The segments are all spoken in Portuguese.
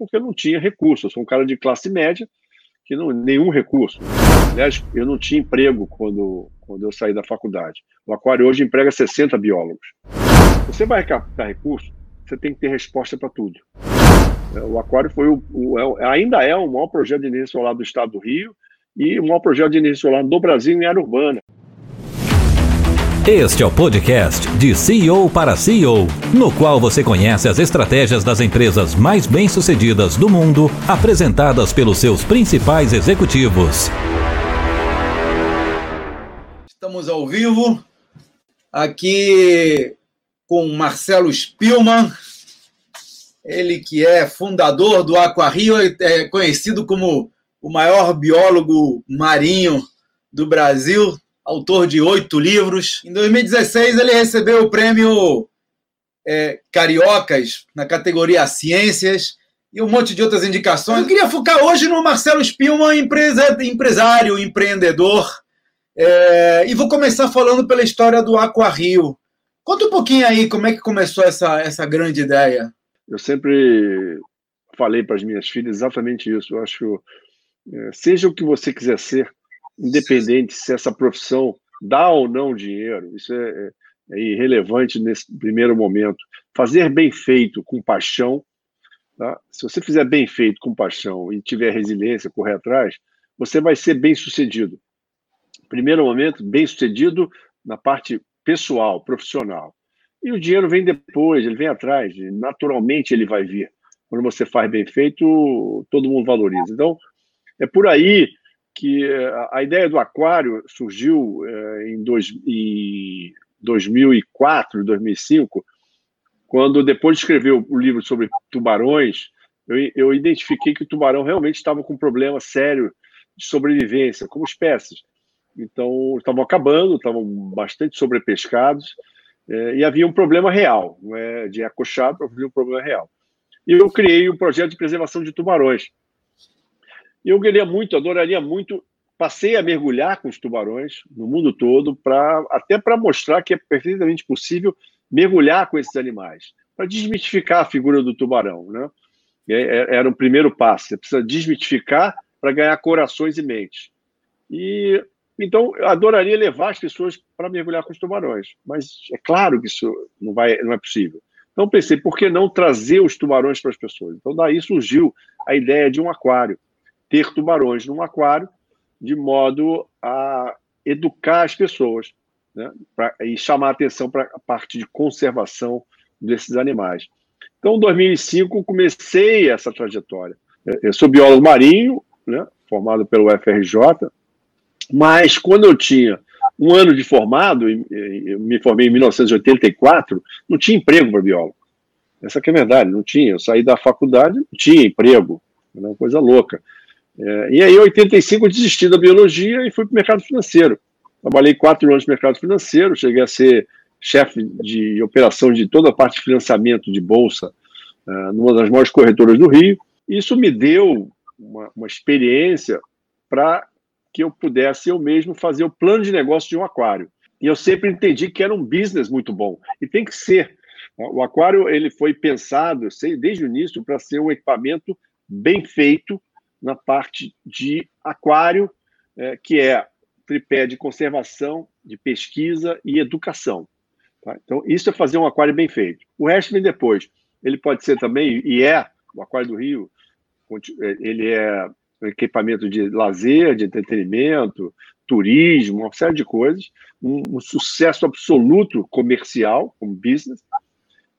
porque não tinha recurso. Eu sou um cara de classe média que não nenhum recurso. Aliás, eu não tinha emprego quando, quando eu saí da faculdade. O Aquário hoje emprega 60 biólogos. Você vai captar recurso, você tem que ter resposta para tudo. O Aquário foi o, o, é ainda é o maior projeto de energia solar do estado do Rio e o maior projeto de energia solar do Brasil em área urbana. Este é o podcast de CEO para CEO, no qual você conhece as estratégias das empresas mais bem-sucedidas do mundo, apresentadas pelos seus principais executivos. Estamos ao vivo aqui com Marcelo Spillman, ele que é fundador do Aquario, é conhecido como o maior biólogo marinho do Brasil, autor de oito livros. Em 2016, ele recebeu o prêmio é, Cariocas na categoria Ciências e um monte de outras indicações. Eu queria focar hoje no Marcelo Spilman, empresa, empresário, empreendedor. É, e vou começar falando pela história do Aquario. Conta um pouquinho aí como é que começou essa, essa grande ideia. Eu sempre falei para as minhas filhas exatamente isso. Eu acho, é, seja o que você quiser ser, independente se essa profissão dá ou não dinheiro, isso é, é, é irrelevante nesse primeiro momento. Fazer bem feito, com paixão, tá? se você fizer bem feito, com paixão e tiver resiliência, correr atrás, você vai ser bem sucedido. Primeiro momento, bem sucedido na parte pessoal, profissional. E o dinheiro vem depois, ele vem atrás, naturalmente ele vai vir. Quando você faz bem feito, todo mundo valoriza. Então, é por aí que eh, a ideia do aquário surgiu eh, em, dois, em 2004, 2005, quando depois de escrever o livro sobre tubarões, eu, identifiquei que o tubarão realmente estava com um problema sério de sobrevivência como espécies. Então, estavam acabando, estavam bastante sobrepescados, eh, e havia um problema real, é de acochado, havia um problema real. E eu criei um projeto de preservação de tubarões, eu queria muito, adoraria muito, passei a mergulhar com os tubarões no mundo todo, pra, até para mostrar que é perfeitamente possível mergulhar com esses animais, para desmitificar a figura do tubarão. Né? É, era o primeiro passo, você precisa desmitificar para ganhar corações e mentes. E então, eu adoraria levar as pessoas para mergulhar com os tubarões, mas é claro que isso não, vai, não é possível. Então, pensei, por que não trazer os tubarões para as pessoas? Então, daí surgiu a ideia de um aquário ter tubarões num aquário, de modo a educar as pessoas né, pra, e chamar atenção para a parte de conservação desses animais. Então, em 2005, comecei essa trajetória. Eu sou biólogo marinho, né, formado pelo FRJ, mas quando eu tinha um ano de formado, eu me formei em 1984, não tinha emprego para biólogo. Essa que é a verdade, não tinha. Eu saí da faculdade, não tinha emprego, era uma coisa louca. É, e aí, em 85, eu desisti da biologia e fui para o mercado financeiro. Trabalhei quatro anos no mercado financeiro, cheguei a ser chefe de operação de toda a parte de financiamento de bolsa uh, numa das maiores corretoras do Rio. Isso me deu uma, uma experiência para que eu pudesse eu mesmo fazer o plano de negócio de um aquário. E eu sempre entendi que era um business muito bom. E tem que ser. O aquário ele foi pensado sei, desde o início para ser um equipamento bem feito na parte de aquário, é, que é tripé de conservação, de pesquisa e educação. Tá? Então, isso é fazer um aquário bem feito. O resto vem depois. Ele pode ser também, e é, o Aquário do Rio, é, ele é equipamento de lazer, de entretenimento, turismo, uma série de coisas, um, um sucesso absoluto comercial, como business,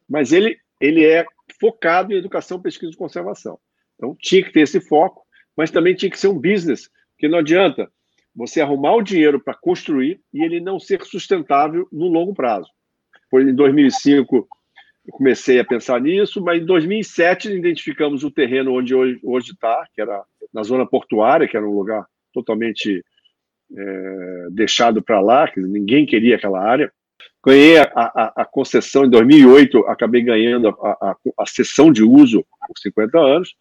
mas ele, ele é focado em educação, pesquisa e conservação. Então, tinha que ter esse foco, mas também tinha que ser um business, porque não adianta você arrumar o dinheiro para construir e ele não ser sustentável no longo prazo. Foi em 2005 eu comecei a pensar nisso, mas em 2007 identificamos o terreno onde hoje está, que era na zona portuária, que era um lugar totalmente é, deixado para lá, que ninguém queria aquela área. Ganhei a, a, a, concessão em 2008, acabei ganhando a, a, a sessão de uso por 50 anos,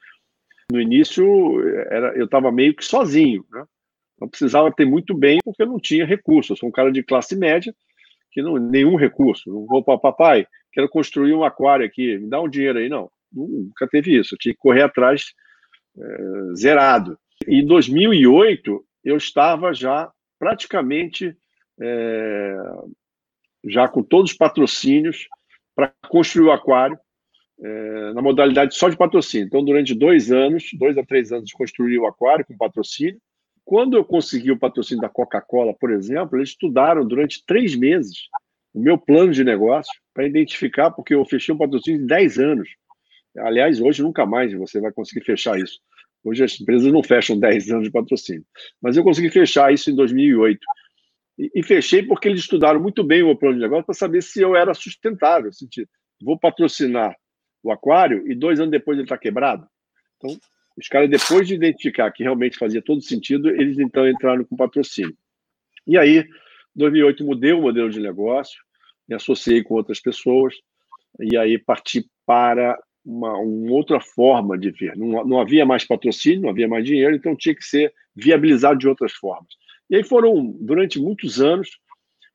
no início, era, eu estava meio que sozinho, né? Então precisava ter muito bem, porque eu não tinha recurso. Eu sou um cara de classe média, que não nenhum recurso. Não vou para papai, quero construir um aquário aqui, me dá um dinheiro aí, não. nunca teve isso. Eu tinha que correr atrás é, zerado. Em 2008, eu estava já praticamente é, já com todos os patrocínios para construir o aquário é, na modalidade só de patrocínio. Então, durante dois anos, dois a três anos, construí o aquário com patrocínio. Quando eu consegui o patrocínio da Coca-Cola, por exemplo, eles estudaram durante três meses o meu plano de negócio para identificar, porque eu fechei um patrocínio de 10 anos. Aliás, hoje nunca mais você vai conseguir fechar isso. Hoje as empresas não fecham 10 anos de patrocínio. Mas eu consegui fechar isso em 2008. E, e fechei porque eles estudaram muito bem o meu plano de negócio para saber se eu era sustentável. Sentido. Vou patrocinar o aquário e dois anos depois ele está quebrado. Então, os caras, depois de identificar que realmente fazia todo sentido, eles então entraram com patrocínio. E aí, em 2008, mudei o modelo de negócio, me associei com outras pessoas, e aí parti para uma, uma outra forma de ver. Não, não havia mais patrocínio, não havia mais dinheiro, então tinha que ser viabilizado de outras formas. E aí foram, durante muitos anos,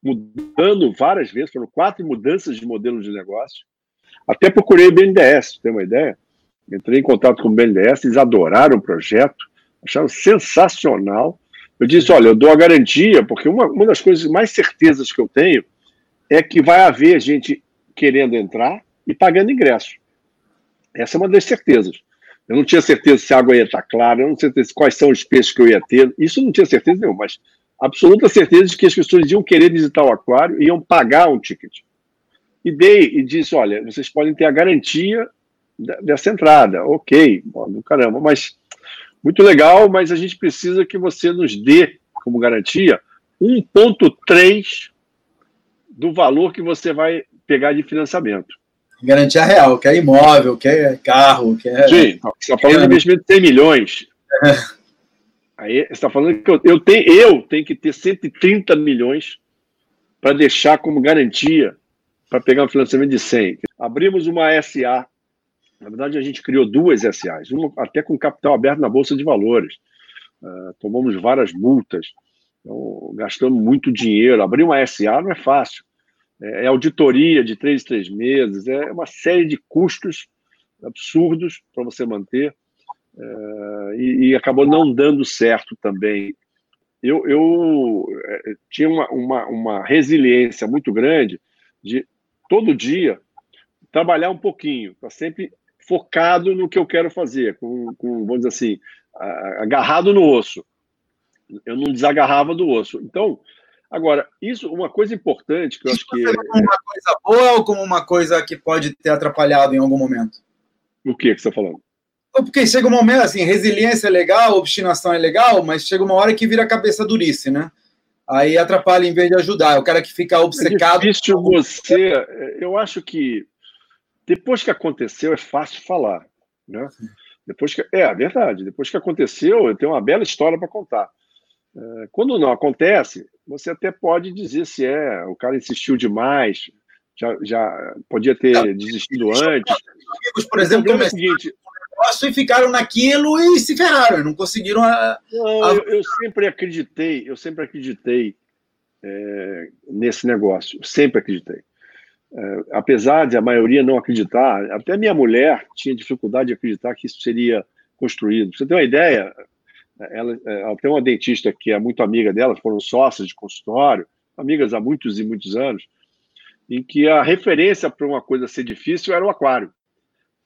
mudando várias vezes, foram quatro mudanças de modelo de negócio. Até procurei o BNDES, tem uma ideia? Entrei em contato com o BNDES, eles adoraram o projeto, acharam sensacional. Eu disse: olha, eu dou a garantia, porque uma, uma das coisas mais certezas que eu tenho é que vai haver gente querendo entrar e pagando ingresso. Essa é uma das certezas. Eu não tinha certeza se a água ia estar clara, eu não tinha certeza quais são os peixes que eu ia ter. Isso eu não tinha certeza nenhuma, mas absoluta certeza de que as pessoas iam querer visitar o aquário e iam pagar um ticket. E dei e disse: olha, vocês podem ter a garantia dessa entrada. Ok, bom, caramba, mas muito legal, mas a gente precisa que você nos dê como garantia 1,3 do valor que você vai pegar de financiamento. Garantia real, que é imóvel, que é carro, que é. Sim, você está falando de investimento de 100 milhões. É. Aí você está falando que eu, eu, tenho, eu tenho que ter 130 milhões para deixar como garantia para pegar um financiamento de 100. Abrimos uma SA. Na verdade, a gente criou duas SAs, uma até com capital aberto na Bolsa de Valores. Uh, tomamos várias multas, então, gastamos muito dinheiro. Abrir uma SA não é fácil. É, é auditoria de três em três meses, é uma série de custos absurdos para você manter. É, e, e, acabou não dando certo também. Eu, eu é, tinha uma, uma, uma resiliência muito grande de todo dia trabalhar um pouquinho, tá sempre focado no que eu quero fazer, com, com vamos dizer assim, agarrado no osso. Eu não desagarrava do osso. Então, Agora, isso, uma coisa importante que eu acho que. Como uma coisa boa ou como uma coisa que pode ter atrapalhado em algum momento? O que, que você está falando? Porque chega um momento, assim, resiliência é legal, obstinação é legal, mas chega uma hora que vira cabeça durice, né? Aí atrapalha em vez de ajudar. É o cara que fica obcecado. É difícil você. Eu acho que depois que aconteceu é fácil falar, né? Depois que é, é verdade. Depois que aconteceu, eu tenho uma bela história para contar. É, quando não acontece, você até pode dizer se é, o cara insistiu demais, já, já podia ter não, desistido antes. Amigos, por exemplo, é o seguinte, negócio e ficaram naquilo e se ferraram, não conseguiram a, não, a... Eu, eu, sempre acreditei, eu sempre acreditei é, nesse negócio, sempre acreditei. É, apesar de a maioria não acreditar, até minha mulher tinha dificuldade de acreditar que isso seria construído. Pra você tem uma ideia? Ela, é, ela tem uma dentista que é muito amiga dela, foram sócias de consultório, amigas há muitos e muitos anos, em que a referência para uma coisa ser difícil era o aquário.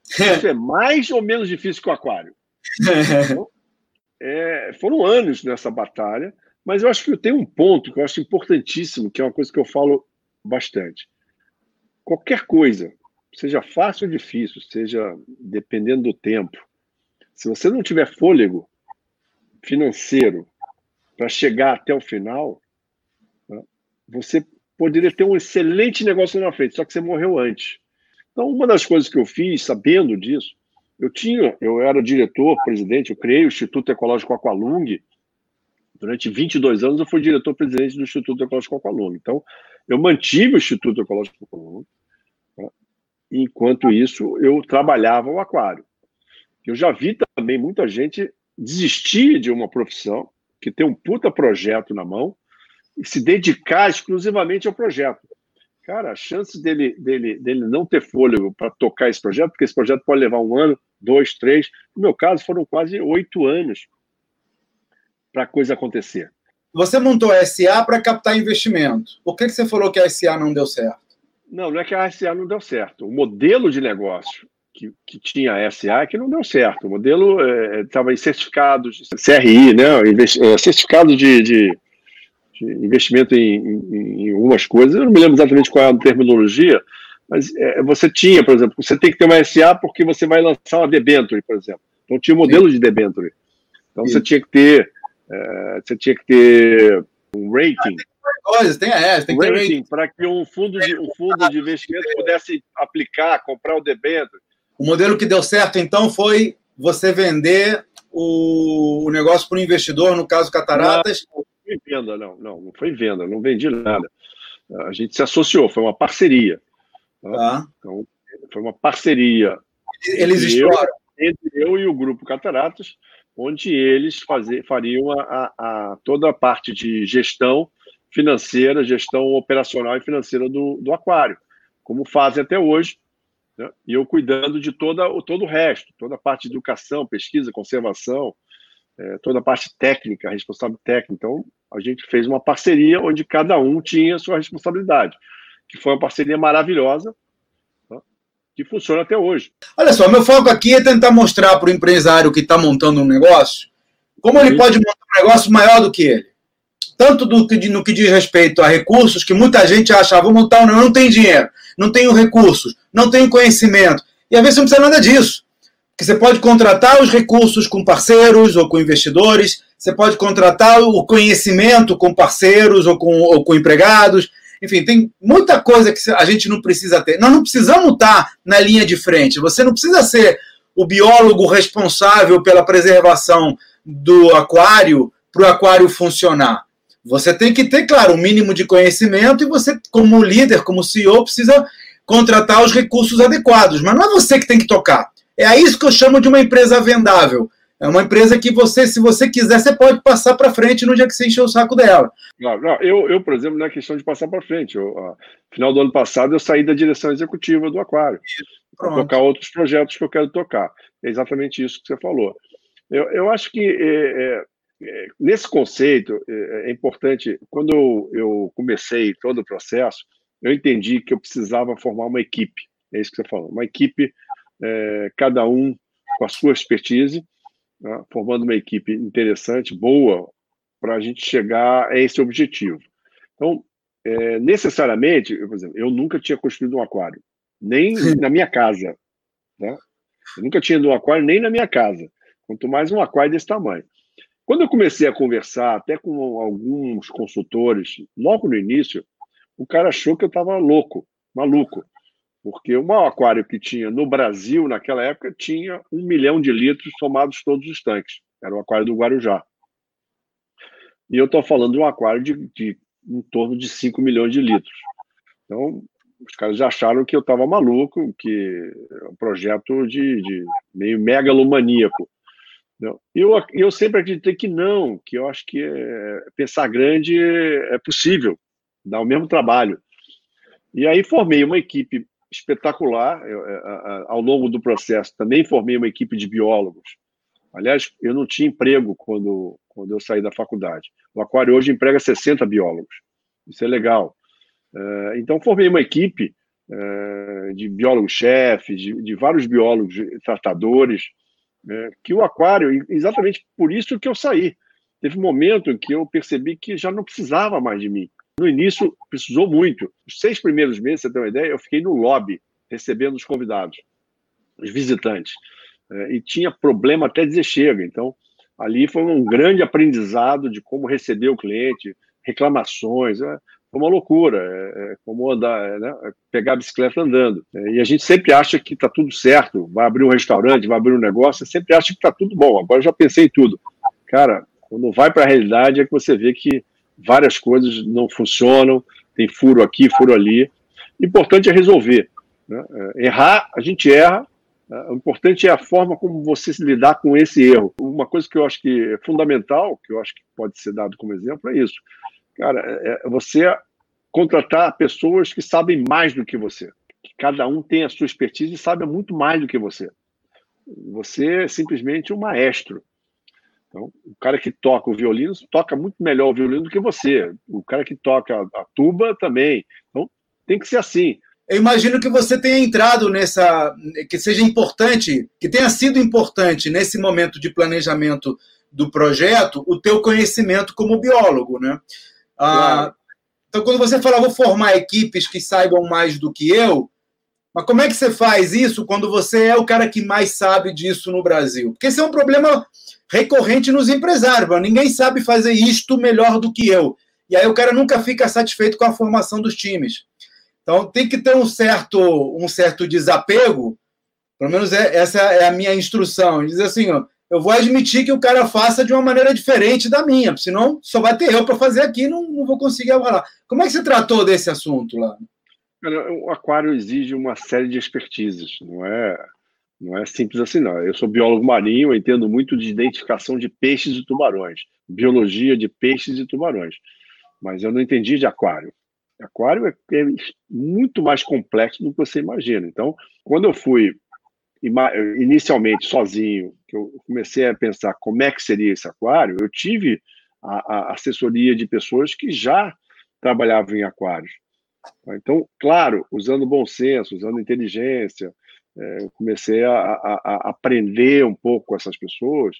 Isso é mais ou menos difícil que o aquário. Então, é, foram anos nessa batalha, mas eu acho que tem um ponto que eu acho importantíssimo, que é uma coisa que eu falo bastante. Qualquer coisa, seja fácil ou difícil, seja dependendo do tempo, se você não tiver fôlego, financeiro para chegar até o final, né, você poderia ter um excelente negócio na frente, só que você morreu antes. Então, uma das coisas que eu fiz, sabendo disso, eu tinha, eu era diretor, presidente, eu criei o Instituto Ecológico Aqualung. Durante 22 anos eu fui diretor-presidente do Instituto Ecológico Aqualung. Então, eu mantive o Instituto Ecológico Aqualung. Né? Enquanto isso, eu trabalhava o aquário. Eu já vi também muita gente desistir de uma profissão, que tem um puta projeto na mão, e se dedicar exclusivamente ao projeto. Cara, a chance dele, dele, dele não ter fôlego para tocar esse projeto, porque esse projeto pode levar um ano, dois, três. No meu caso, foram quase oito anos para a coisa acontecer. Você montou a SA para captar investimento. Por que, que você falou que a SA não deu certo? Não, não é que a SA não deu certo. O modelo de negócio que, que tinha a SA é que não deu certo. O modelo estava é, em certificados, CRI, né? É, certificado de, de investimento em, em, em, algumas coisas. Eu não me lembro exatamente qual é a terminologia, mas é, você tinha, por exemplo, você tem que ter uma SA porque você vai lançar uma debenture, por exemplo. Então tinha o um modelo Sim. de debenture. Então Sim. você tinha que ter é, você tinha que ter um rating. Coisas, tem a tem que ter rating para que um fundo de um fundo de investimento pudesse aplicar, comprar o debênture. O modelo que deu certo então foi você vender o, o negócio para o investidor, no caso Cataratas. Não foi venda, não, não, não foi venda, não vendi nada. A gente se associou, foi uma parceria. Tá? tá. Então, foi uma parceria. Eles exploram. Entre eu e o grupo Cataratas, onde eles fazer, fariam a, a, a, toda a parte de gestão financeira, gestão operacional e financeira do, do aquário, como fazem até hoje, né? e eu cuidando de toda, todo o resto, toda a parte de educação, pesquisa, conservação, é, toda a parte técnica, responsável técnica. Então, a gente fez uma parceria onde cada um tinha a sua responsabilidade, que foi uma parceria maravilhosa, que funciona até hoje. Olha só, meu foco aqui é tentar mostrar para o empresário que está montando um negócio como ele pode montar um negócio maior do que ele. Tanto do no que diz respeito a recursos, que muita gente acha, ah, vou montar um negócio, não tem dinheiro, não tenho recursos, não tenho conhecimento. E às vezes você não precisa nada disso. Porque você pode contratar os recursos com parceiros ou com investidores, você pode contratar o conhecimento com parceiros ou com, ou com empregados, enfim, tem muita coisa que a gente não precisa ter. Nós não precisamos estar na linha de frente. Você não precisa ser o biólogo responsável pela preservação do aquário para o aquário funcionar. Você tem que ter, claro, um mínimo de conhecimento e você, como líder, como CEO, precisa contratar os recursos adequados. Mas não é você que tem que tocar. É a isso que eu chamo de uma empresa vendável. É uma empresa que você, se você quiser, você pode passar para frente no dia que você encher o saco dela. Não, não, eu, eu, por exemplo, não é questão de passar para frente. Eu, a, final do ano passado, eu saí da direção executiva do Aquário para tocar outros projetos que eu quero tocar. É exatamente isso que você falou. Eu, eu acho que é, é, é nesse conceito é, é, importante. Quando eu, eu comecei todo o processo, eu entendi que eu precisava formar uma equipe. É isso que você falou. Uma equipe, é, cada um com a sua expertise né, formando uma equipe interessante, boa, para a gente chegar a esse objetivo. Então, é, necessariamente, eu, por exemplo, eu nunca tinha construído um aquário, nem na minha casa. Né? Eu nunca tinha ido um aquário nem na minha casa, quanto mais um aquário desse tamanho. Quando eu comecei a conversar, até com alguns consultores, logo no início, o cara achou que eu estava louco, maluco. Porque o maior aquário que tinha no Brasil naquela época tinha um milhão de litros somados todos os tanques. Era o aquário do Guarujá. E eu estou falando de um aquário de, de em torno de 5 milhões de litros. Então, os caras acharam que eu estava maluco, que é um projeto de, de meio megalomaníaco. Eu, eu sempre acreditei que não, que eu acho que é, pensar grande é possível, dá o mesmo trabalho. E aí formei uma equipe espetacular. Eu, é, ao longo do processo, também formei uma equipe de biólogos. Aliás, eu não tinha emprego quando, quando eu saí da faculdade. O Aquário hoje emprega 60 biólogos. Isso é legal. É, então, formei uma equipe é, de biólogos-chefes, de, de, vários biólogos tratadores, que o Aquário, exatamente por isso que eu saí. Teve um momento que eu percebi que já não precisava mais de mim. No início, precisou muito. Os seis primeiros meses, você tem uma ideia, eu fiquei no lobby, recebendo os convidados, os visitantes. É, e tinha problema até dizer chega. Então, ali foi um grande aprendizado de como receber o cliente, reclamações. É, foi uma loucura, é, é como andar, né, pegar a bicicleta andando. E a gente sempre acha que está tudo certo, vai abrir um restaurante, vai abrir um negócio, sempre acha que está tudo bom. Agora já pensei em tudo. Cara, quando vai para a realidade é que você vê que várias coisas não funcionam, tem furo aqui, furo ali. O importante é resolver. Né? É, errar, a gente erra. Né? O importante é a forma como você se lidar com esse erro. Uma coisa que eu acho que é fundamental, que eu acho que pode ser dado como exemplo, é isso. Cara, é, é você contratar pessoas que sabem mais do que você. Que cada um tem a sua expertise e sabe muito mais do que você. Você é simplesmente um maestro. Então, o cara que toca o violino toca muito melhor o violino do que você. O cara que toca a tuba também. Então, tem que ser assim. Eu imagino que você tenha entrado nessa, que seja importante, que tenha sido importante nesse momento de planejamento do projeto, o teu conhecimento como biólogo, né? Ah, então, quando você fala, vou formar equipes que saibam mais do que eu, mas como é que você faz isso quando você é o cara que mais sabe disso no Brasil? Porque esse é um problema recorrente nos empresários. Ninguém sabe fazer isto melhor do que eu. E aí o cara nunca fica satisfeito com a formação dos times. Então tem que ter um certo, um certo desapego. Pelo menos é, essa é a minha instrução. Diz assim, ó, eu vou admitir que o cara faça de uma maneira diferente da minha, senão só vai ter eu para fazer aqui, não, não vou conseguir falar. Como é que você tratou desse assunto lá? O aquário exige uma série de expertises, não é não é simples assim, não. Eu sou biólogo marinho, entendo muito de identificação de peixes e tubarões, biologia de peixes e tubarões, mas eu não entendi de aquário. Aquário é, é muito mais complexo do que você imagina. Então, quando eu fui inicialmente sozinho, que eu comecei a pensar como é que seria esse aquário, eu tive a, a assessoria de pessoas que já trabalhavam em aquários. Então, claro, usando bom senso, usando inteligência, é, eu comecei a, a, a, aprender um pouco com essas pessoas.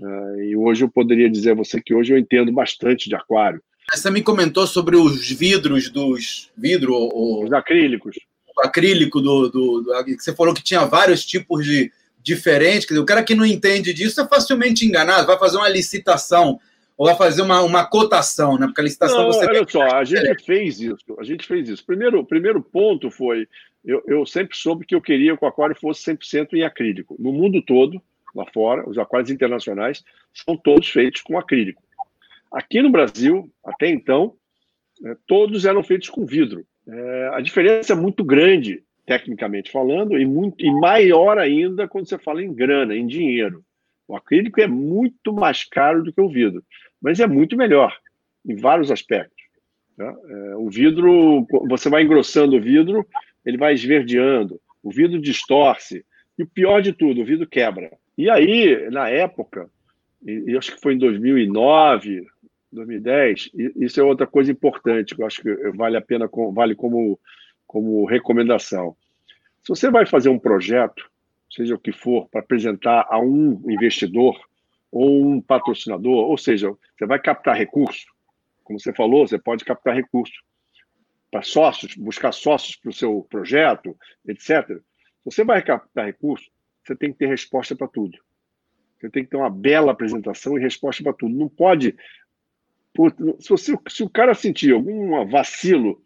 É, e hoje eu poderia dizer a você que hoje eu entendo bastante de aquário. Você me comentou sobre os vidros dos vidro ou, os acrílicos. O acrílico do, do, do, que você falou que tinha vários tipos de diferentes. Dizer, o cara que não entende disso é facilmente enganado. Vai fazer uma licitação ou vai fazer uma, uma cotação, né? Porque a licitação não, você. Olha só, a gente fez isso. A gente fez isso. Primeiro, primeiro ponto foi eu, eu sempre soube que eu queria que o aquário fosse 100% em acrílico. No mundo todo, lá fora, os aquários internacionais são todos feitos com acrílico. Aqui no Brasil, até então, é, todos eram feitos com vidro. É, a diferença é muito grande, tecnicamente falando, e, muito, e maior ainda quando você fala em grana, em dinheiro. O acrílico é muito mais caro do que o vidro, mas é muito melhor em vários aspectos. Tá? É, o vidro, você vai engrossando o vidro, ele vai esverdeando, o vidro distorce, e o pior de tudo, o vidro quebra. E aí, na época, e acho que foi em 2009, 2010, isso é outra coisa importante, que eu acho que vale a pena, vale como, como recomendação. Se você vai fazer um projeto, seja o que for, para apresentar a um investidor ou um patrocinador, ou seja, você vai captar recurso, como você falou, você pode captar recurso para sócios, buscar sócios para o seu projeto, etc. Você vai captar recurso, você tem que ter resposta para tudo. Você tem que ter uma bela apresentação e resposta para tudo. Não pode. Se, você, se o cara sentir algum vacilo,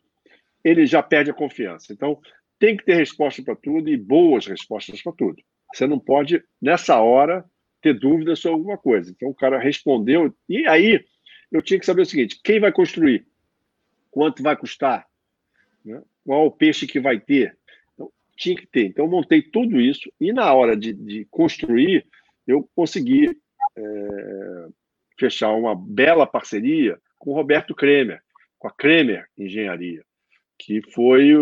ele já perde a confiança. Então, tem que ter resposta para tudo e boas respostas para tudo. Você não pode, nessa hora, ter dúvidas sobre alguma coisa. Então, o cara respondeu. E aí, eu tinha que saber o seguinte: quem vai construir? Quanto vai custar? né? qual o peixe que vai ter. Então, tinha que ter. Então, eu montei tudo isso e na hora de, de construir, eu consegui é, fechar uma bela parceria com o Roberto Kremer, com a Kremer Engenharia, que foi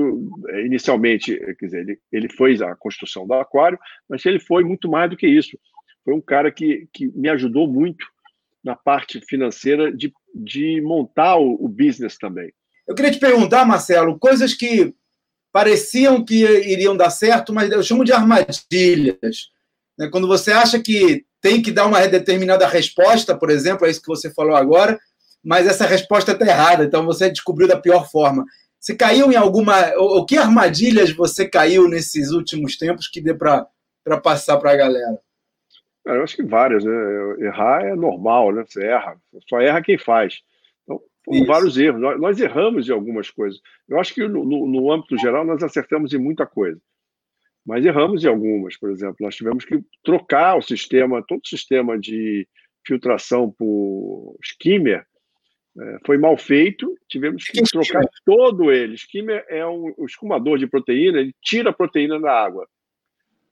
inicialmente, quer dizer, ele, ele fez a construção do aquário, mas ele foi muito mais do que isso. Foi um cara que, que me ajudou muito na parte financeira de, de montar o, o business também. Eu queria te perguntar, Marcelo, coisas que pareciam que iriam dar certo, mas eu chamo de armadilhas. Né? Quando você acha que tem que dar uma determinada resposta, por exemplo, é isso que você falou agora, mas essa resposta está errada, então você descobriu da pior forma. Você caiu em alguma. O que armadilhas você caiu nesses últimos tempos que dê para passar para a galera? Eu acho que várias, né? Errar é normal, né? Você erra, só erra quem faz. Foram vários erros. Nós, nós, erramos em algumas coisas. Eu acho que no, no, no, âmbito geral nós acertamos em muita coisa. Mas erramos em algumas, por exemplo. Nós tivemos que trocar o sistema, todo o sistema de filtração por skimmer é, foi mal feito, tivemos que, que trocar todo ele. Skimmer é um, um escumador de proteína, ele tira a proteína da água.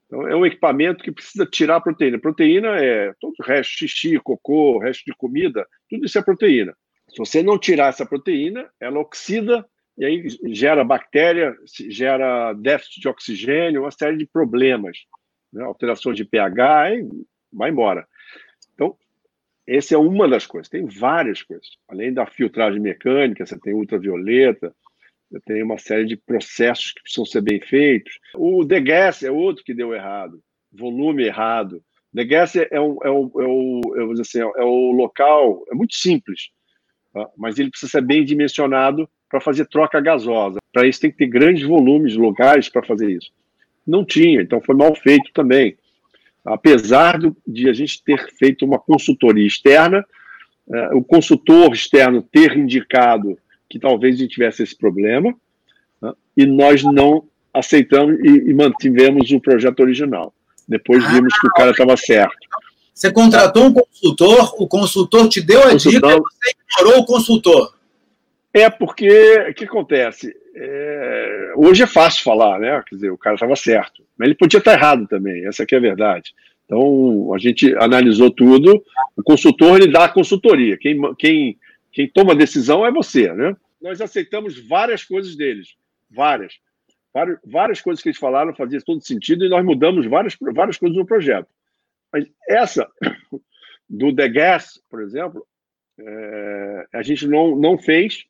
Então, é um equipamento que precisa tirar proteína. Proteína é todo o resto, xixi, cocô, resto de comida, tudo isso é proteína. Se você não tirar essa proteína, ela oxida E aí gera bactéria, gera déficit de oxigênio, uma série de problemas, né? alterações de pH, aí vai embora. Então, essa é uma das coisas. Tem várias coisas. Além da filtragem mecânica, você tem ultravioleta, tem uma série de processos que precisam ser bem feitos. O degas é outro que deu errado, volume errado. Degas é, um, é, um, é, o, eu vou dizer assim, é local, é muito simples, tá? mas ele precisa ser bem dimensionado para fazer troca gasosa. Para isso tem que ter grandes volumes locais para fazer isso. Não tinha, então foi mal feito também. Apesar do, de a gente ter feito uma consultoria externa, é, o consultor externo ter indicado que talvez a gente tivesse esse problema, né, e nós não aceitamos e, e, mantivemos o projeto original. Depois vimos que o cara estava certo. Você contratou um consultor, o consultor te deu a dica você ignorou o consultor. É porque o que acontece? É, hoje é fácil falar, né? Quer dizer, o cara estava certo, mas ele podia estar errado também. Essa aqui é a verdade. Então a gente analisou tudo. O consultor ele dá a consultoria. Quem, quem, quem toma a decisão é você, né? Nós aceitamos várias coisas deles, várias, várias, várias coisas que eles falaram faziam todo sentido e nós mudamos várias, várias coisas no projeto. Mas essa do The Gas, por exemplo, é, a gente não, não fez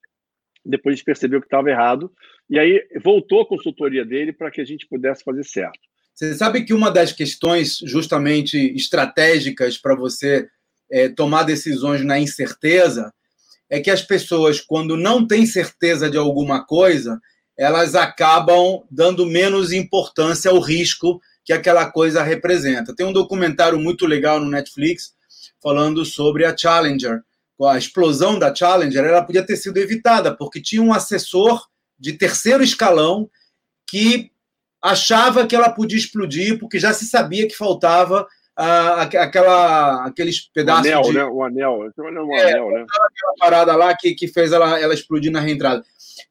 depois a gente percebeu que estava errado, e aí voltou a consultoria dele para que a gente pudesse fazer certo. Você sabe que uma das questões justamente estratégicas para você é, tomar decisões na incerteza é que as pessoas, quando não têm certeza de alguma coisa, elas acabam dando menos importância ao risco que aquela coisa representa. Tem um documentário muito legal no Netflix falando sobre a Challenger, a explosão da Challenger, ela podia ter sido evitada, porque tinha um assessor de terceiro escalão que achava que ela podia explodir, porque já se sabia que faltava ah, aquela, aqueles pedaços. O anel, de... né? O anel. O é, anel, né? Aquela parada lá que, que fez ela, ela explodir na reentrada.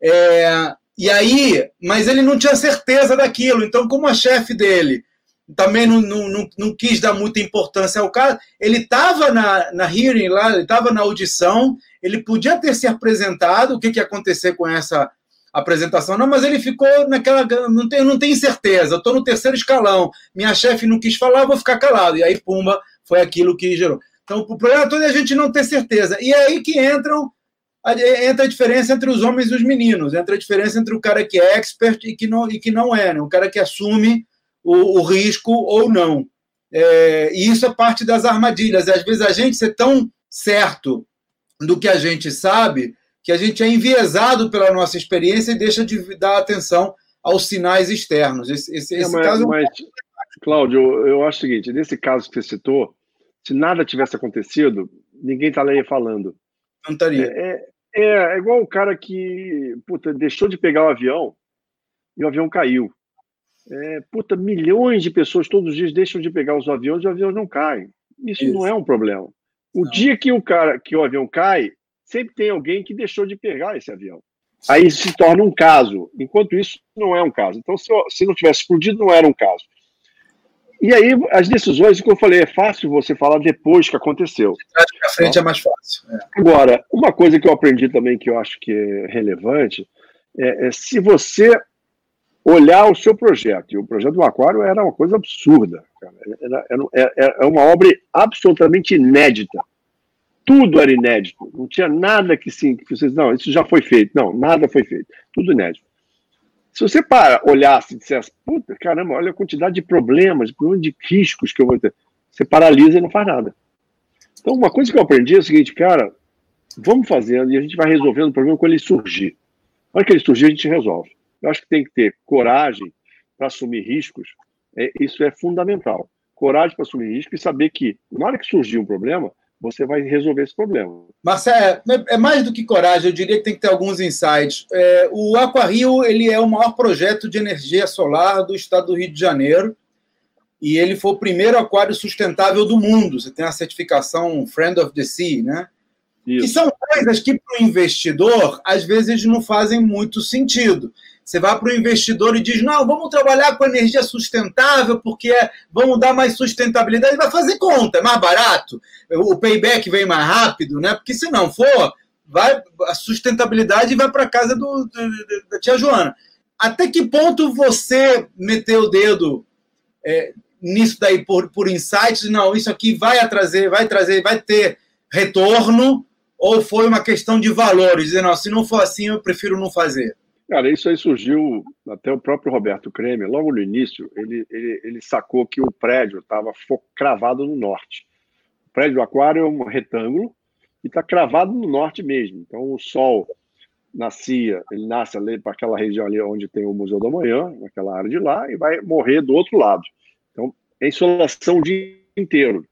É, e aí, mas ele não tinha certeza daquilo. Então, como a chefe dele também não, não, não, quis dar muita importância ao caso. Ele estava na, na hearing lá, ele estava na audição, ele podia ter se apresentado, o que, que ia acontecer com essa apresentação, não, mas ele ficou naquela. Não tem, não tenho certeza, estou no terceiro escalão, minha chefe não quis falar, vou ficar calado. E aí, pumba, foi aquilo que gerou. Então, o problema todo é a gente não ter certeza. E é aí que entram. Entra a diferença entre os homens e os meninos, entra a diferença entre o cara que é expert e que não, e que não é, né? o cara que assume o, o risco ou não. É, e isso é parte das armadilhas. Às vezes a gente ser tão certo do que a gente sabe que a gente é enviesado pela nossa experiência e deixa de dar atenção aos sinais externos. Esse, esse, é, esse mas, caso... mas, Cláudio, eu acho o seguinte: nesse caso que você citou, se nada tivesse acontecido, ninguém estaria falando. Não estaria. É, é, é, igual o cara que puta, deixou de pegar o avião e o avião caiu. É, puta, milhões de pessoas todos os dias deixam de pegar os aviões e os aviões não caem. Isso, Isso. não é um problema. O não. dia que o cara que o avião cai, sempre tem alguém que deixou de pegar esse avião. Aí se torna um caso. Enquanto isso, não é um caso. Então, se, se não tivesse explodido, não era um caso. E aí, as decisões, como eu falei, é fácil você falar depois que aconteceu. De pra frente é mais fácil. É. Agora, uma coisa que eu aprendi também que eu acho que é relevante é, é se você olhar o seu projeto. E o projeto do Aquário era uma coisa absurda. Era, era, era, era, uma obra absolutamente inédita. Tudo era inédito. Não tinha nada que sim, que vocês, não, isso já foi feito. Não, nada foi feito. Tudo inédito. Se você para, olhasse e dissesse, puta, caramba, olha a quantidade de problemas, de riscos que eu vou ter. Você paralisa e não faz nada. Então, uma coisa que eu aprendi é o seguinte, cara, vamos fazendo e a gente vai resolvendo o problema quando ele surgir. Na hora que ele surgir, a gente resolve. Eu acho que tem que ter coragem para assumir riscos. É, isso é fundamental. Coragem para assumir riscos e saber que, na hora que surgir um problema, você vai resolver esse problema. Marcelo, é, é mais do que coragem, eu diria que tem que ter alguns insights. É, o Aquario ele é o maior projeto de energia solar do estado do Rio de Janeiro e ele foi o primeiro aquário sustentável do mundo. Você tem a certificação Friend of the Sea, né? Isso. Que são coisas que para o investidor às vezes não fazem muito sentido. Você vai para o investidor e diz: não, vamos trabalhar com energia sustentável, porque é, vamos dar mais sustentabilidade. Vai fazer conta, é mais barato, o payback vem mais rápido, né? Porque se não for, vai a sustentabilidade vai para casa do, do, da tia Joana. Até que ponto você meteu o dedo é, nisso daí por, por insights? Não, isso aqui vai trazer, vai trazer, vai ter retorno, ou foi uma questão de valores? Dizer, não, se não for assim, eu prefiro não fazer. Cara, isso aí surgiu até o próprio Roberto Kremer, logo no início, ele, ele, ele sacou que o prédio estava cravado no norte. O prédio do aquário é um retângulo e está cravado no norte mesmo. Então o sol nascia, ele nasce ali para aquela região ali onde tem o Museu da Manhã, naquela área de lá, e vai morrer do outro lado. Então é insolação o dia inteiro.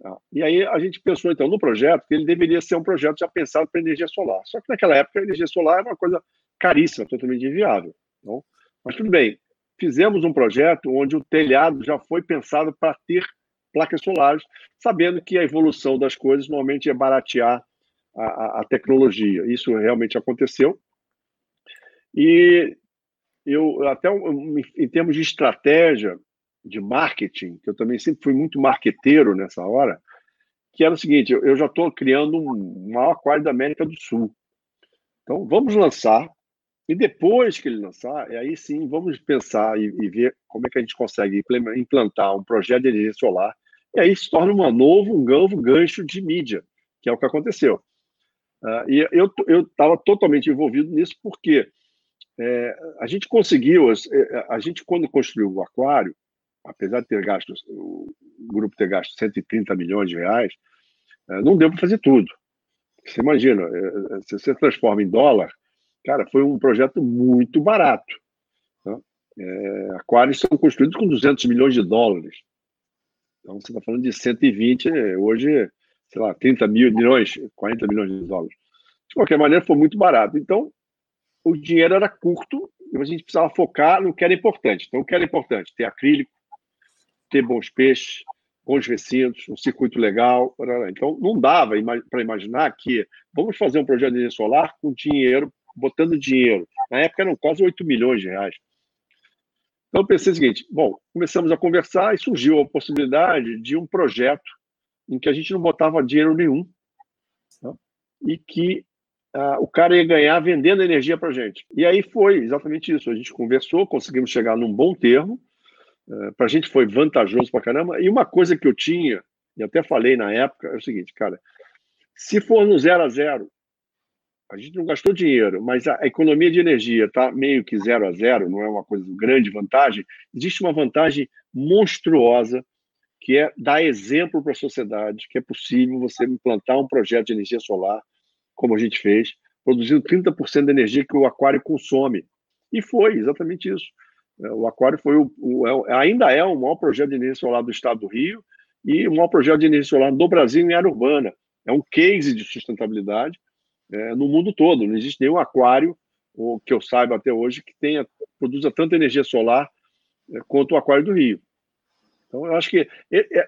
Tá? E aí a gente pensou então no projeto que ele deveria ser um projeto já pensado para energia solar. Só que naquela época a energia solar era uma coisa caríssima, totalmente inviável. Então, mas tudo bem, fizemos um projeto onde o telhado já foi pensado para ter placas solares, sabendo que a evolução das coisas normalmente é baratear a, a tecnologia. Isso realmente aconteceu. E eu, até em termos de estratégia de marketing, que eu também sempre fui muito marqueteiro nessa hora, que era o seguinte: eu, já estou criando um maior aquário da América do Sul. Então, vamos lançar e depois que ele lançar, aí sim vamos pensar e, e, ver como é que a gente consegue implantar um projeto de energia solar. E aí se torna uma novo, um novo gancho de mídia, que é o que aconteceu. Uh, e eu estava totalmente envolvido nisso porque é, a gente conseguiu, é, a gente quando construiu o aquário, apesar de ter gasto, o grupo ter gasto 130 milhões de reais, é, não deu para fazer tudo. Você imagina, é, se você transforma em dólar, Cara, foi um projeto muito barato. Tá? É, aquários são construídos com 200 milhões de dólares. Então, você está falando de 120, hoje, sei lá, 30 mil milhões, 40 milhões de dólares. De qualquer maneira, foi muito barato. Então, o dinheiro era curto e a gente precisava focar no que era importante. Então, o que era importante? Ter acrílico, ter bons peixes, bons recintos, um circuito legal. Então, não dava para imaginar que vamos fazer um projeto de energia solar com dinheiro botando dinheiro. Na época eram quase 8 milhões de reais. Então eu pensei o seguinte: bom, começamos a conversar e surgiu a possibilidade de um projeto em que a gente não botava dinheiro nenhum tá? e que o cara ia ganhar vendendo energia para a gente. E aí foi exatamente isso. A gente conversou, conseguimos chegar num bom termo. Uh, para a gente foi vantajoso para caramba. E uma coisa que eu tinha, e até falei na época, é o seguinte, cara: se for no zero a zero, a gente não gastou dinheiro, mas a economia de energia está meio que zero a zero, não é uma coisa de grande vantagem. Existe uma vantagem monstruosa que é dar exemplo para a sociedade que é possível você implantar um projeto de energia solar, como a gente fez, produzindo 30% da energia que o aquário consome. E foi exatamente isso. É, o aquário foi o, o, é ainda é o maior projeto de energia solar do estado do Rio e o maior projeto de energia solar do Brasil em área urbana. É um case de sustentabilidade é, no mundo todo. Não existe nenhum aquário, ou que eu saiba até hoje, que tenha produza tanta energia solar é, quanto o aquário do Rio. Então, eu acho que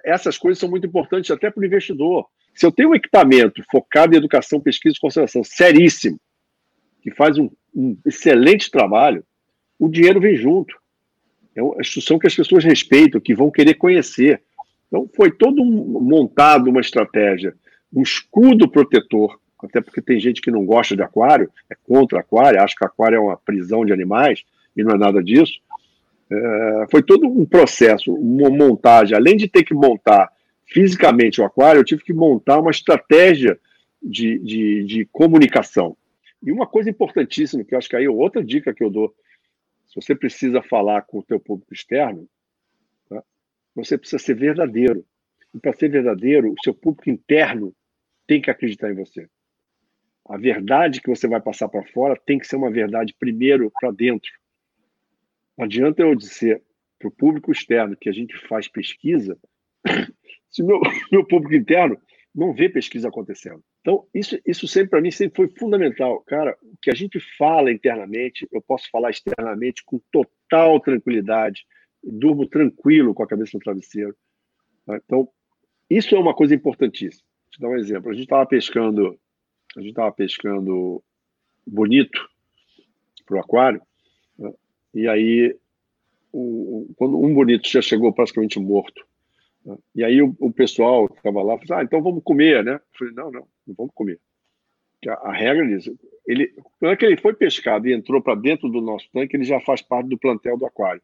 essas coisas são muito importantes até para o investidor. Se eu tenho um equipamento focado em educação, pesquisa e conservação seríssimo, que faz um, um excelente trabalho, o dinheiro vem junto. É uma instituição que as pessoas respeitam, que vão querer conhecer. Então, foi todo um, montado uma estratégia, um escudo protetor até porque tem gente que não gosta de aquário, é contra aquário, acha que aquário é uma prisão de animais, e não é nada disso. É, foi todo um processo, uma montagem. Além de ter que montar fisicamente o aquário, eu tive que montar uma estratégia de, de, de comunicação. E uma coisa importantíssima, que eu acho que aí é outra dica que eu dou, se você precisa falar com o teu público externo, tá? você precisa ser verdadeiro. E para ser verdadeiro, o seu público interno tem que acreditar em você. A verdade que você vai passar para fora tem que ser uma verdade primeiro para dentro. Não adianta eu dizer para o público externo que a gente faz pesquisa se meu, meu público interno não vê pesquisa acontecendo. Então, isso, isso sempre para mim sempre foi fundamental. Cara, o que a gente fala internamente, eu posso falar externamente com total tranquilidade, durmo tranquilo com a cabeça no travesseiro. Tá? Então, isso é uma coisa importantíssima. Vou te dar um exemplo. A gente estava pescando a gente estava pescando bonito para o aquário, né? e aí o, quando um bonito já chegou praticamente morto. Né? E aí o, o pessoal que estava lá falou, ah, então vamos comer, né? Eu falei, não, não, não vamos comer. Que a, a regra diz, ele, quando é ele foi pescado e entrou para dentro do nosso tanque, ele já faz parte do plantel do aquário.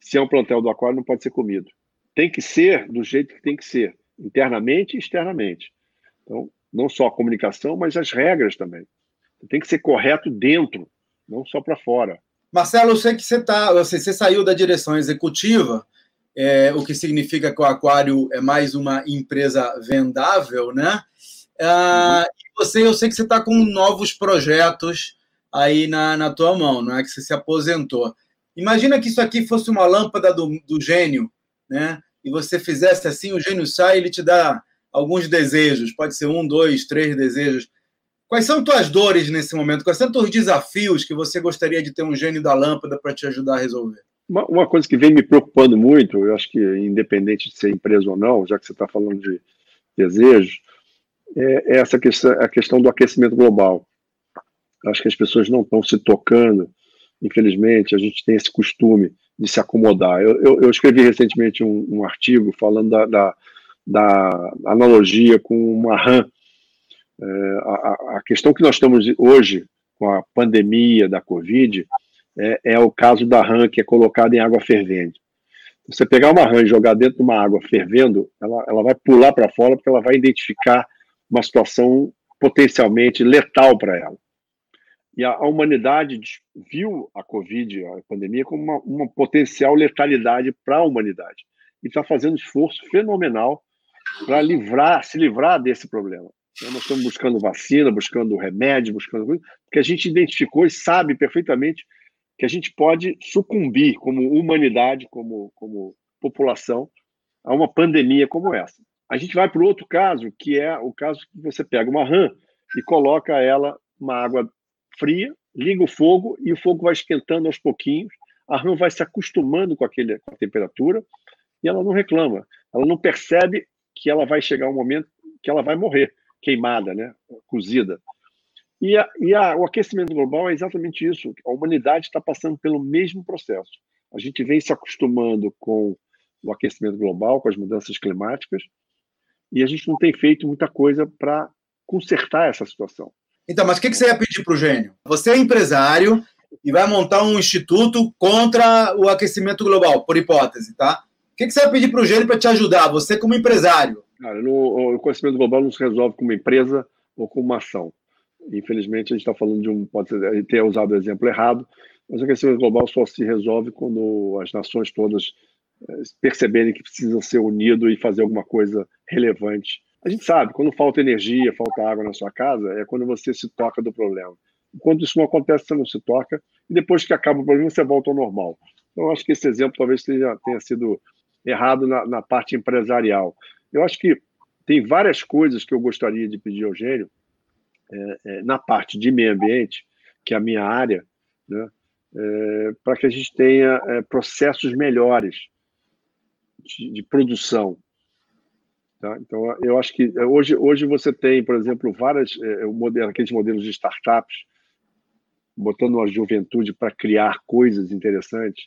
Se é um plantel do aquário, não pode ser comido. Tem que ser do jeito que tem que ser, internamente e externamente. Então, não só a comunicação, mas as regras também. Tem que ser correto dentro, não só para fora. Marcelo, eu sei que você tá, você, saiu da direção executiva, é, o que significa que o Aquário é mais uma empresa vendável, né? Ah, você, eu sei que você está com novos projetos aí na, na tua mão, não é que você se aposentou. Imagina que isso aqui fosse uma lâmpada do, do gênio, né? E você fizesse assim, o gênio sai ele te dá alguns desejos, pode ser um, dois, três desejos. Quais são tuas dores nesse momento? Quais são os desafios que você gostaria de ter um gênio da lâmpada para te ajudar a resolver? Uma, uma, coisa que vem me preocupando muito, eu acho que independente de ser empresa ou não, já que você está falando de desejos, é, é essa questão, a questão do aquecimento global. Acho que as pessoas não estão se tocando, infelizmente, a gente tem esse costume de se acomodar. Eu, eu, eu escrevi recentemente um, um artigo falando da, da, da, analogia com uma RAM. É, a, a, questão que nós estamos hoje com a pandemia da Covid é, é o caso da RAM que é colocada em água fervente. Você pegar uma rã e jogar dentro de uma água fervendo, ela, ela vai pular para fora porque ela vai identificar uma situação potencialmente letal para ela. E a, a, humanidade viu a Covid, a pandemia, como uma, uma potencial letalidade para a humanidade. E está fazendo esforço fenomenal para livrar, se livrar desse problema. Então, nós estamos buscando vacina, buscando remédio, buscando coisa, porque a gente identificou e sabe perfeitamente que a gente pode sucumbir como humanidade, como, como população, a uma pandemia como essa. A gente vai para o outro caso, que é o caso que você pega uma rã e coloca ela uma água fria, liga o fogo e o fogo vai esquentando aos pouquinhos. A rã vai se acostumando com, aquele, com a temperatura e ela não reclama. Ela não percebe que ela vai chegar um momento que ela vai morrer, queimada, né? cozida. E, a, e a, o aquecimento global é exatamente isso. A humanidade está passando pelo mesmo processo. A gente vem se acostumando com o aquecimento global, com as mudanças climáticas, e a gente não tem feito muita coisa para consertar essa situação. Então, mas o que, que você ia pedir para o Gênio? Você é empresário e vai montar um instituto contra o aquecimento global, por hipótese, tá? O que, que você vai pedir para o Gênio para te ajudar, você como empresário? Cara, no, o aquecimento global não se resolve com uma empresa ou com uma ação. Infelizmente, a gente está falando de um. Pode ter usado o exemplo errado, mas o aquecimento global só se resolve quando as nações todas perceberem que precisam ser unidos e fazer alguma coisa relevante. A gente sabe, quando falta energia, falta água na sua casa, é quando você se toca do problema. Enquanto isso não acontece, você não se toca, e depois que acaba o problema, você volta ao normal. Então, acho que esse exemplo talvez tenha, tenha sido errado na, na, parte empresarial. Eu acho que tem várias coisas que eu gostaria de pedir ao Gênio é, é, na parte de meio ambiente, que é a minha área, né, é, para que a gente tenha é, processos melhores de, de produção. Tá? Então, eu acho que é, hoje, hoje você tem, por exemplo, várias, é, aqueles modelos de startups, botando a juventude para criar coisas interessantes.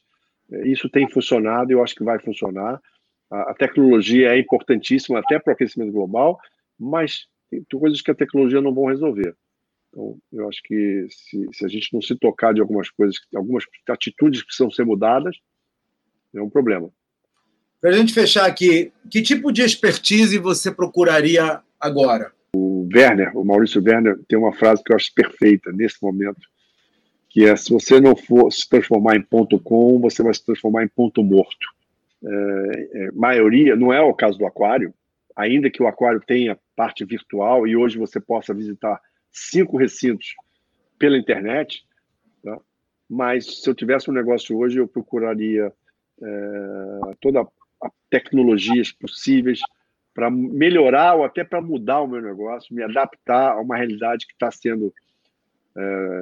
Isso tem funcionado e eu acho que vai funcionar. A, a tecnologia é importantíssima até para o aquecimento global, mas tem coisas que a tecnologia não vão resolver. Então, eu acho que se, se a gente não se tocar de algumas coisas, algumas atitudes que precisam ser mudadas, é um problema. Para a gente fechar aqui, que tipo de expertise você procuraria agora? O Werner, o Maurício Werner, tem uma frase que eu acho perfeita nesse momento, que é: se você não for se transformar em ponto com, você vai se transformar em ponto morto. É, é, maioria, não é o caso do aquário, ainda que o aquário tenha parte virtual e hoje você possa visitar cinco recintos pela internet, tá? mas se eu tivesse um negócio hoje, eu procuraria é, toda tecnologias possíveis para melhorar ou até para mudar o meu negócio, me adaptar a uma realidade que está sendo,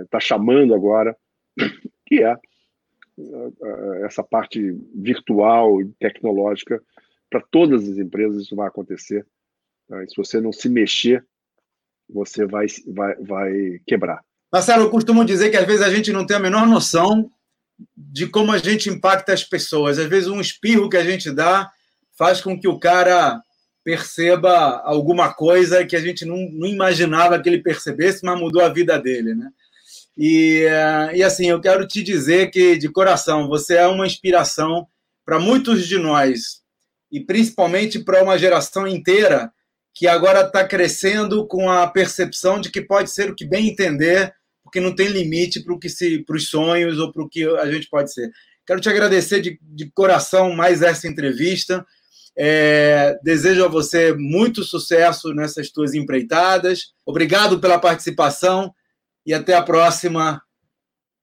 está é, chamando agora, que é, é essa parte virtual e tecnológica. Para todas as empresas isso vai acontecer. Tá? Se você não se mexer, você vai, vai, vai quebrar. Marcelo, eu costumo dizer que às vezes a gente não tem a menor noção de como a gente impacta as pessoas. Às vezes um espirro que a gente dá faz com que o cara perceba alguma coisa que a gente não, não imaginava que ele percebesse, mas mudou a vida dele, né? E, e assim, eu quero te dizer que, de coração, você é uma inspiração para muitos de nós, e principalmente para uma geração inteira que agora está crescendo com a percepção de que pode ser o que bem entender, porque não tem limite para que se, para os sonhos ou para o que a gente pode ser. Quero te agradecer de, de coração mais essa entrevista. É, desejo a você muito sucesso nessas tuas empreitadas. Obrigado pela participação e até a próxima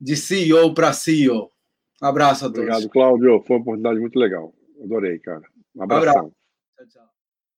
de CEO para CEO. Um abraço a todos. Obrigado, Cláudio. Foi uma oportunidade muito legal. Adorei, cara. Um abração. Um abraço.